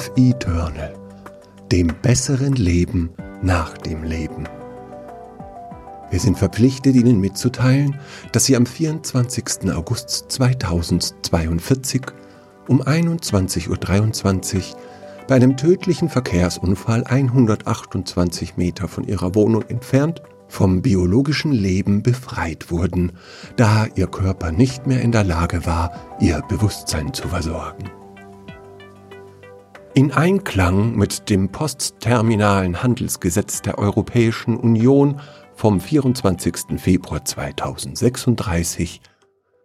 Life Eternal, dem besseren Leben nach dem Leben. Wir sind verpflichtet, Ihnen mitzuteilen, dass Sie am 24. August 2042 um 21.23 Uhr bei einem tödlichen Verkehrsunfall 128 Meter von Ihrer Wohnung entfernt vom biologischen Leben befreit wurden, da Ihr Körper nicht mehr in der Lage war, Ihr Bewusstsein zu versorgen. In Einklang mit dem postterminalen Handelsgesetz der Europäischen Union vom 24. Februar 2036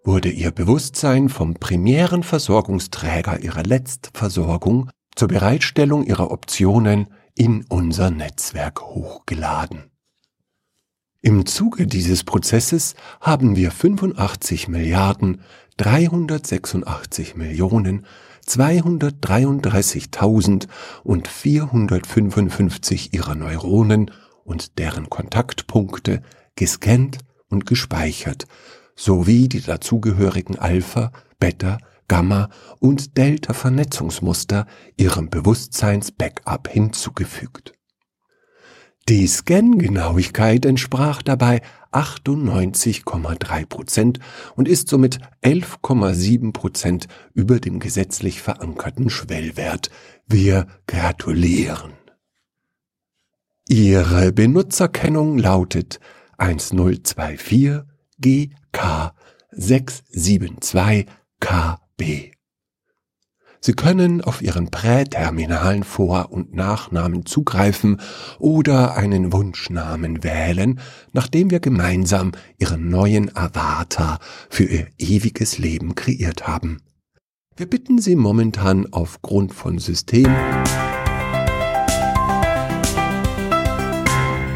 wurde ihr Bewusstsein vom primären Versorgungsträger ihrer Letztversorgung zur Bereitstellung ihrer Optionen in unser Netzwerk hochgeladen. Im Zuge dieses Prozesses haben wir 85 Milliarden 386 Millionen 233.000 und 455 ihrer Neuronen und deren Kontaktpunkte gescannt und gespeichert, sowie die dazugehörigen Alpha, Beta, Gamma und Delta Vernetzungsmuster ihrem Bewusstseins-Backup hinzugefügt. Die Scan-Genauigkeit entsprach dabei 98,3 Prozent und ist somit 11,7 Prozent über dem gesetzlich verankerten Schwellwert. Wir gratulieren. Ihre Benutzerkennung lautet 1024 GK 672 KB. Sie können auf Ihren präterminalen Vor- und Nachnamen zugreifen oder einen Wunschnamen wählen, nachdem wir gemeinsam Ihren neuen Avatar für Ihr ewiges Leben kreiert haben. Wir bitten Sie momentan aufgrund von System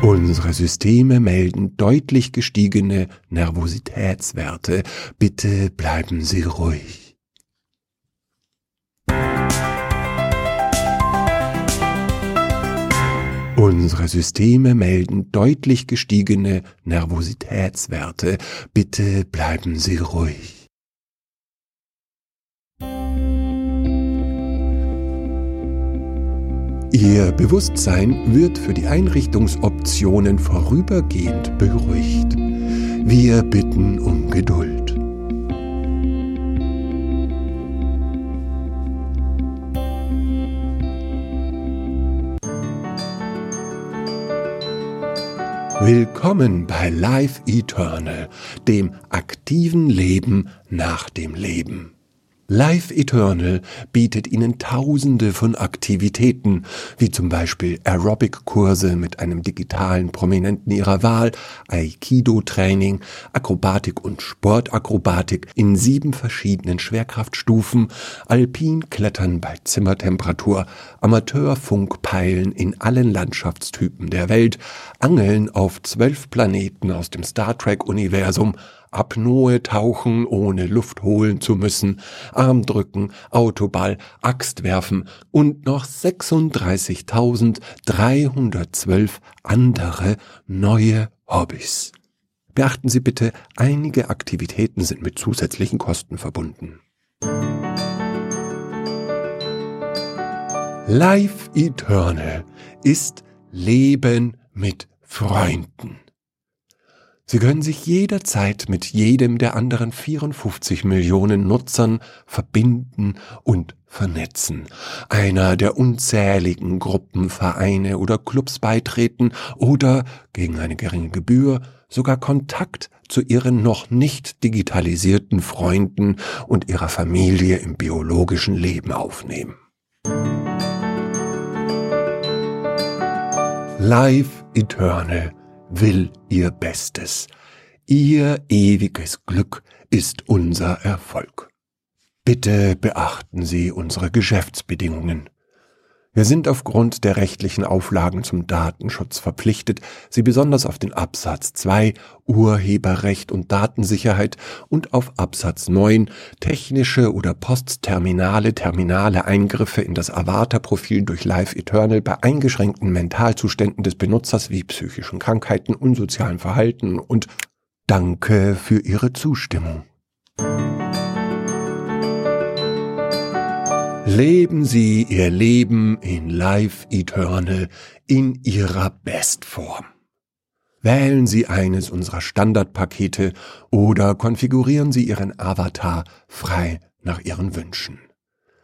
Unsere Systeme melden deutlich gestiegene Nervositätswerte. Bitte bleiben Sie ruhig. Unsere Systeme melden deutlich gestiegene Nervositätswerte. Bitte bleiben Sie ruhig. Ihr Bewusstsein wird für die Einrichtungsoptionen vorübergehend beruhigt. Wir bitten um Geduld. Willkommen bei Life Eternal, dem aktiven Leben nach dem Leben. Life Eternal bietet Ihnen tausende von Aktivitäten, wie zum Beispiel Aerobic-Kurse mit einem digitalen Prominenten Ihrer Wahl, Aikido-Training, Akrobatik und Sportakrobatik in sieben verschiedenen Schwerkraftstufen, Alpinklettern bei Zimmertemperatur, Amateurfunkpeilen in allen Landschaftstypen der Welt, Angeln auf zwölf Planeten aus dem Star Trek-Universum, Apnoe tauchen, ohne Luft holen zu müssen, Armdrücken, Autoball, Axt werfen und noch 36.312 andere neue Hobbys. Beachten Sie bitte, einige Aktivitäten sind mit zusätzlichen Kosten verbunden. Life Eternal ist Leben mit Freunden. Sie können sich jederzeit mit jedem der anderen 54 Millionen Nutzern verbinden und vernetzen, einer der unzähligen Gruppen, Vereine oder Clubs beitreten oder gegen eine geringe Gebühr sogar Kontakt zu ihren noch nicht digitalisierten Freunden und ihrer Familie im biologischen Leben aufnehmen. Life Eternal will ihr Bestes. Ihr ewiges Glück ist unser Erfolg. Bitte beachten Sie unsere Geschäftsbedingungen. Wir sind aufgrund der rechtlichen Auflagen zum Datenschutz verpflichtet, Sie besonders auf den Absatz 2 Urheberrecht und Datensicherheit und auf Absatz 9 technische oder postterminale terminale Eingriffe in das Avatar-Profil durch Live Eternal bei eingeschränkten Mentalzuständen des Benutzers wie psychischen Krankheiten, unsozialen Verhalten und Danke für Ihre Zustimmung. Leben Sie Ihr Leben in Life Eternal in Ihrer Bestform. Wählen Sie eines unserer Standardpakete oder konfigurieren Sie Ihren Avatar frei nach Ihren Wünschen.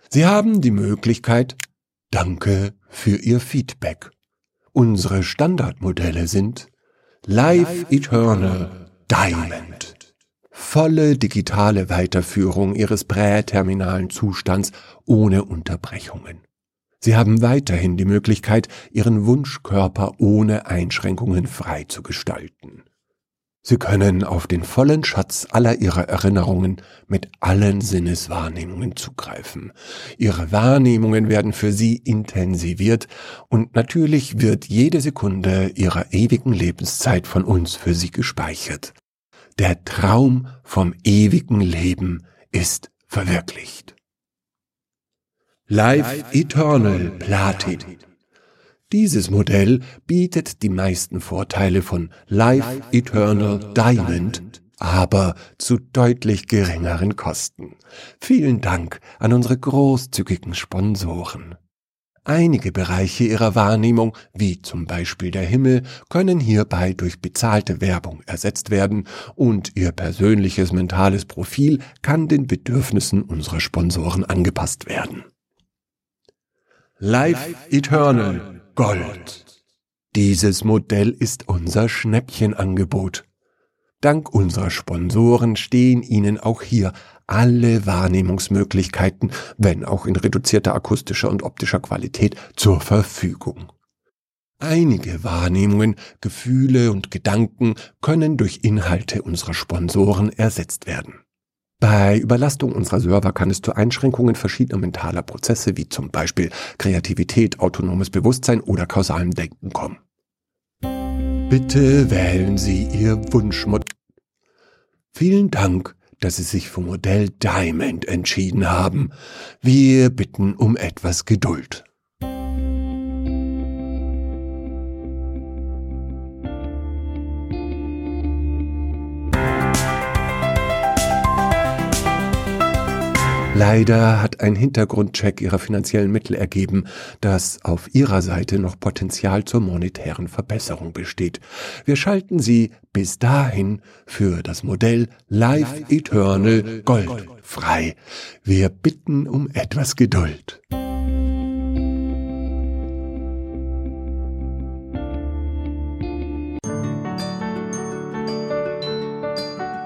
Sie haben die Möglichkeit, Danke für Ihr Feedback. Unsere Standardmodelle sind Life Eternal Diamond volle digitale Weiterführung Ihres präterminalen Zustands ohne Unterbrechungen. Sie haben weiterhin die Möglichkeit, Ihren Wunschkörper ohne Einschränkungen frei zu gestalten. Sie können auf den vollen Schatz aller Ihrer Erinnerungen mit allen Sinneswahrnehmungen zugreifen. Ihre Wahrnehmungen werden für Sie intensiviert und natürlich wird jede Sekunde Ihrer ewigen Lebenszeit von uns für Sie gespeichert. Der Traum vom ewigen Leben ist verwirklicht. Life Eternal Platin. Dieses Modell bietet die meisten Vorteile von Life Eternal Diamond, aber zu deutlich geringeren Kosten. Vielen Dank an unsere großzügigen Sponsoren. Einige Bereiche ihrer Wahrnehmung, wie zum Beispiel der Himmel, können hierbei durch bezahlte Werbung ersetzt werden und ihr persönliches mentales Profil kann den Bedürfnissen unserer Sponsoren angepasst werden. Life Eternal Gold. Dieses Modell ist unser Schnäppchenangebot. Dank unserer Sponsoren stehen Ihnen auch hier alle Wahrnehmungsmöglichkeiten, wenn auch in reduzierter akustischer und optischer Qualität, zur Verfügung. Einige Wahrnehmungen, Gefühle und Gedanken können durch Inhalte unserer Sponsoren ersetzt werden. Bei Überlastung unserer Server kann es zu Einschränkungen verschiedener mentaler Prozesse wie zum Beispiel Kreativität, autonomes Bewusstsein oder kausalem Denken kommen. Bitte wählen Sie Ihr Wunschmodell. Vielen Dank, dass Sie sich für Modell Diamond entschieden haben. Wir bitten um etwas Geduld. Leider hat ein Hintergrundcheck ihrer finanziellen Mittel ergeben, dass auf ihrer Seite noch Potenzial zur monetären Verbesserung besteht. Wir schalten sie bis dahin für das Modell Life Eternal Gold frei. Wir bitten um etwas Geduld.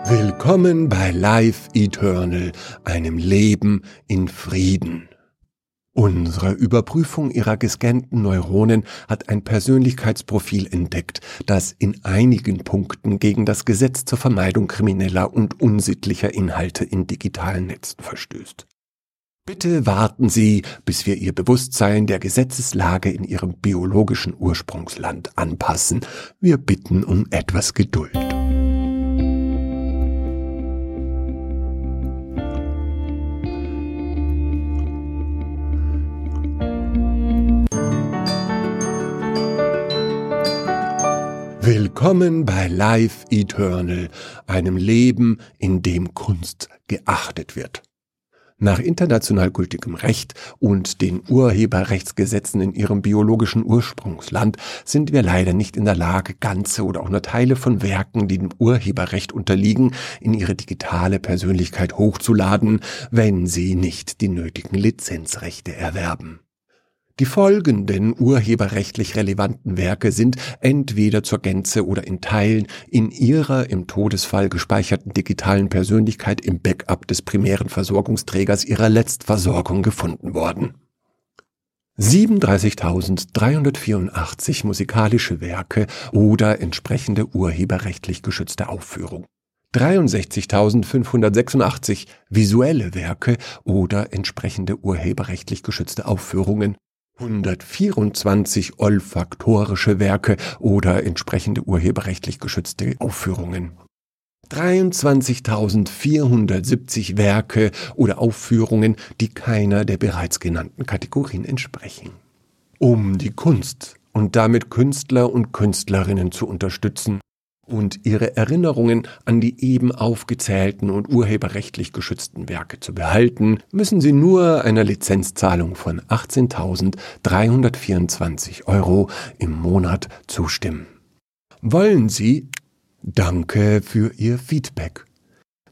Willkommen bei Life Eternal, einem Leben in Frieden. Unsere Überprüfung ihrer gescannten Neuronen hat ein Persönlichkeitsprofil entdeckt, das in einigen Punkten gegen das Gesetz zur Vermeidung krimineller und unsittlicher Inhalte in digitalen Netzen verstößt. Bitte warten Sie, bis wir Ihr Bewusstsein der Gesetzeslage in Ihrem biologischen Ursprungsland anpassen. Wir bitten um etwas Geduld. Willkommen bei Life Eternal, einem Leben, in dem Kunst geachtet wird. Nach international gültigem Recht und den Urheberrechtsgesetzen in ihrem biologischen Ursprungsland sind wir leider nicht in der Lage, ganze oder auch nur Teile von Werken, die dem Urheberrecht unterliegen, in ihre digitale Persönlichkeit hochzuladen, wenn sie nicht die nötigen Lizenzrechte erwerben. Die folgenden urheberrechtlich relevanten Werke sind entweder zur Gänze oder in Teilen in ihrer im Todesfall gespeicherten digitalen Persönlichkeit im Backup des primären Versorgungsträgers ihrer Letztversorgung gefunden worden. 37.384 musikalische Werke oder entsprechende urheberrechtlich geschützte Aufführung. 63.586 visuelle Werke oder entsprechende urheberrechtlich geschützte Aufführungen 124 olfaktorische Werke oder entsprechende urheberrechtlich geschützte Aufführungen. 23.470 Werke oder Aufführungen, die keiner der bereits genannten Kategorien entsprechen. Um die Kunst und damit Künstler und Künstlerinnen zu unterstützen, und ihre Erinnerungen an die eben aufgezählten und urheberrechtlich geschützten Werke zu behalten, müssen Sie nur einer Lizenzzahlung von 18.324 Euro im Monat zustimmen. Wollen Sie? Danke für Ihr Feedback.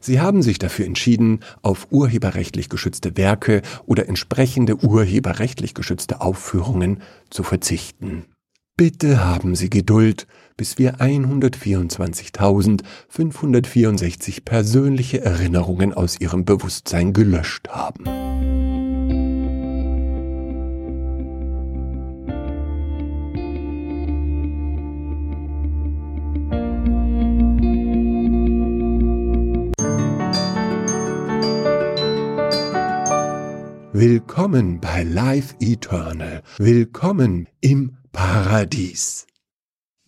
Sie haben sich dafür entschieden, auf urheberrechtlich geschützte Werke oder entsprechende urheberrechtlich geschützte Aufführungen zu verzichten. Bitte haben Sie Geduld, bis wir 124.564 persönliche Erinnerungen aus Ihrem Bewusstsein gelöscht haben. Willkommen bei Life Eternal. Willkommen im Paradies.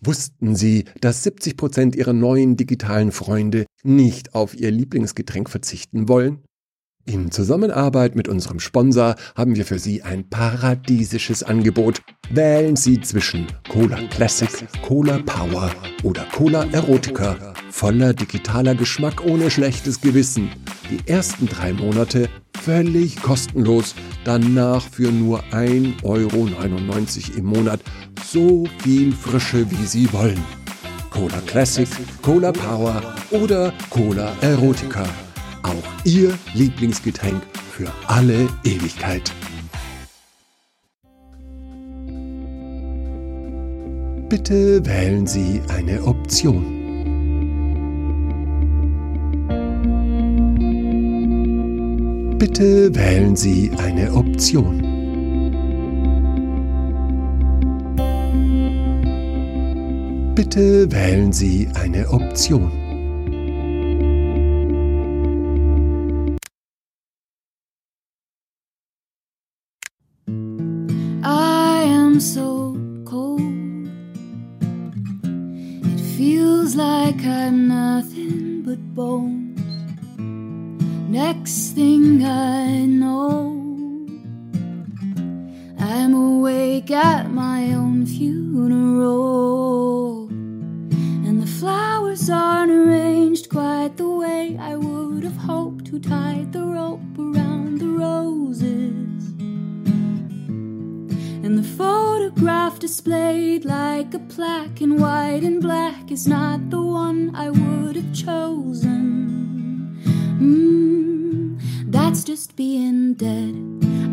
Wussten Sie, dass 70 Prozent Ihrer neuen digitalen Freunde nicht auf ihr Lieblingsgetränk verzichten wollen? In Zusammenarbeit mit unserem Sponsor haben wir für Sie ein paradiesisches Angebot. Wählen Sie zwischen Cola Classic, Cola Power oder Cola Erotica. Voller digitaler Geschmack ohne schlechtes Gewissen. Die ersten drei Monate völlig kostenlos, danach für nur 1,99 Euro im Monat so viel Frische wie Sie wollen. Cola Classic, Cola Power oder Cola Erotica. Auch Ihr Lieblingsgetränk für alle Ewigkeit. Bitte wählen Sie eine Option. Bitte wählen Sie eine Option. Bitte wählen Sie eine Option. I am so cold. It feels like I'm nothing but bone. Next thing I know, I'm awake at my own funeral. And the flowers aren't arranged quite the way I would have hoped to tie the rope around the roses. And the photograph displayed like a plaque in white and black is not the one I would have chosen. That's just being dead.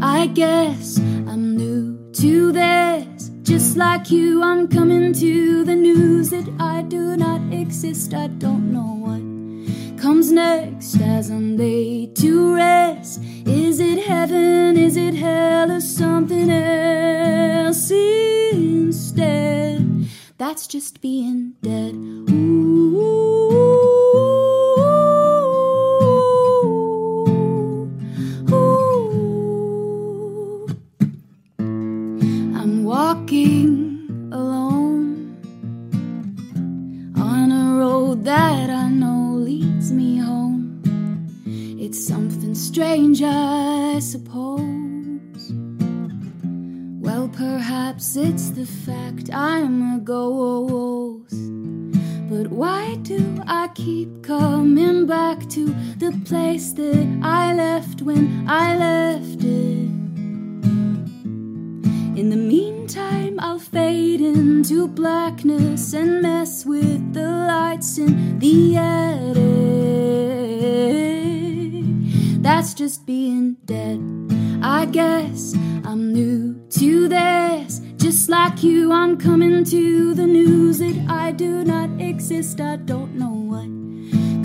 I guess I'm new to this. Just like you, I'm coming to the news that I do not exist. I don't know what comes next as I'm laid to rest. Is it heaven? Is it hell? Or something else instead? That's just being dead. Ooh. Strange, I suppose. Well, perhaps it's the fact I'm a ghost. But why do I keep coming back to the place that I left when I left it? In the meantime, I'll fade into blackness and mess with the lights in the attic. Just being dead. I guess I'm new to this. Just like you, I'm coming to the news that I do not exist. I don't know what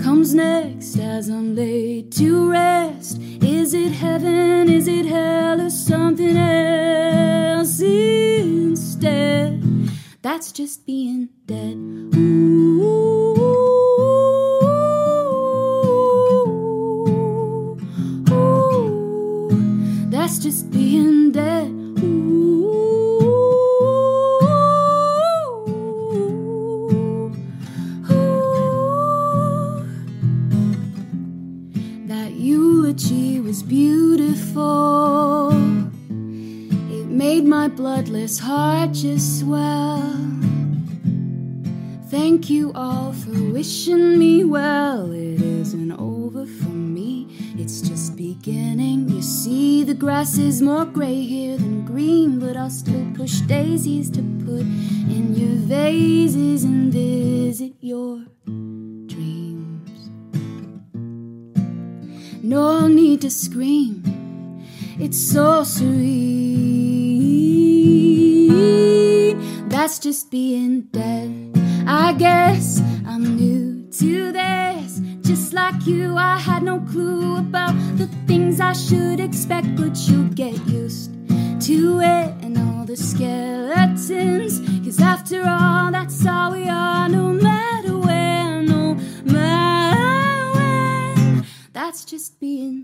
comes next as I'm laid to rest. Is it heaven? Is it hell or something else instead? That's just being dead. Bloodless heart just swell. Thank you all for wishing me well. It isn't over for me, it's just beginning. You see, the grass is more gray here than green, but I'll still push daisies to put in your vases and visit your No need to scream, it's so sweet. That's just being dead. I guess I'm new to this. Just like you, I had no clue about the things I should expect, but you get used to it and all the skeletons. Cause after all, that's all we are, no matter That's just being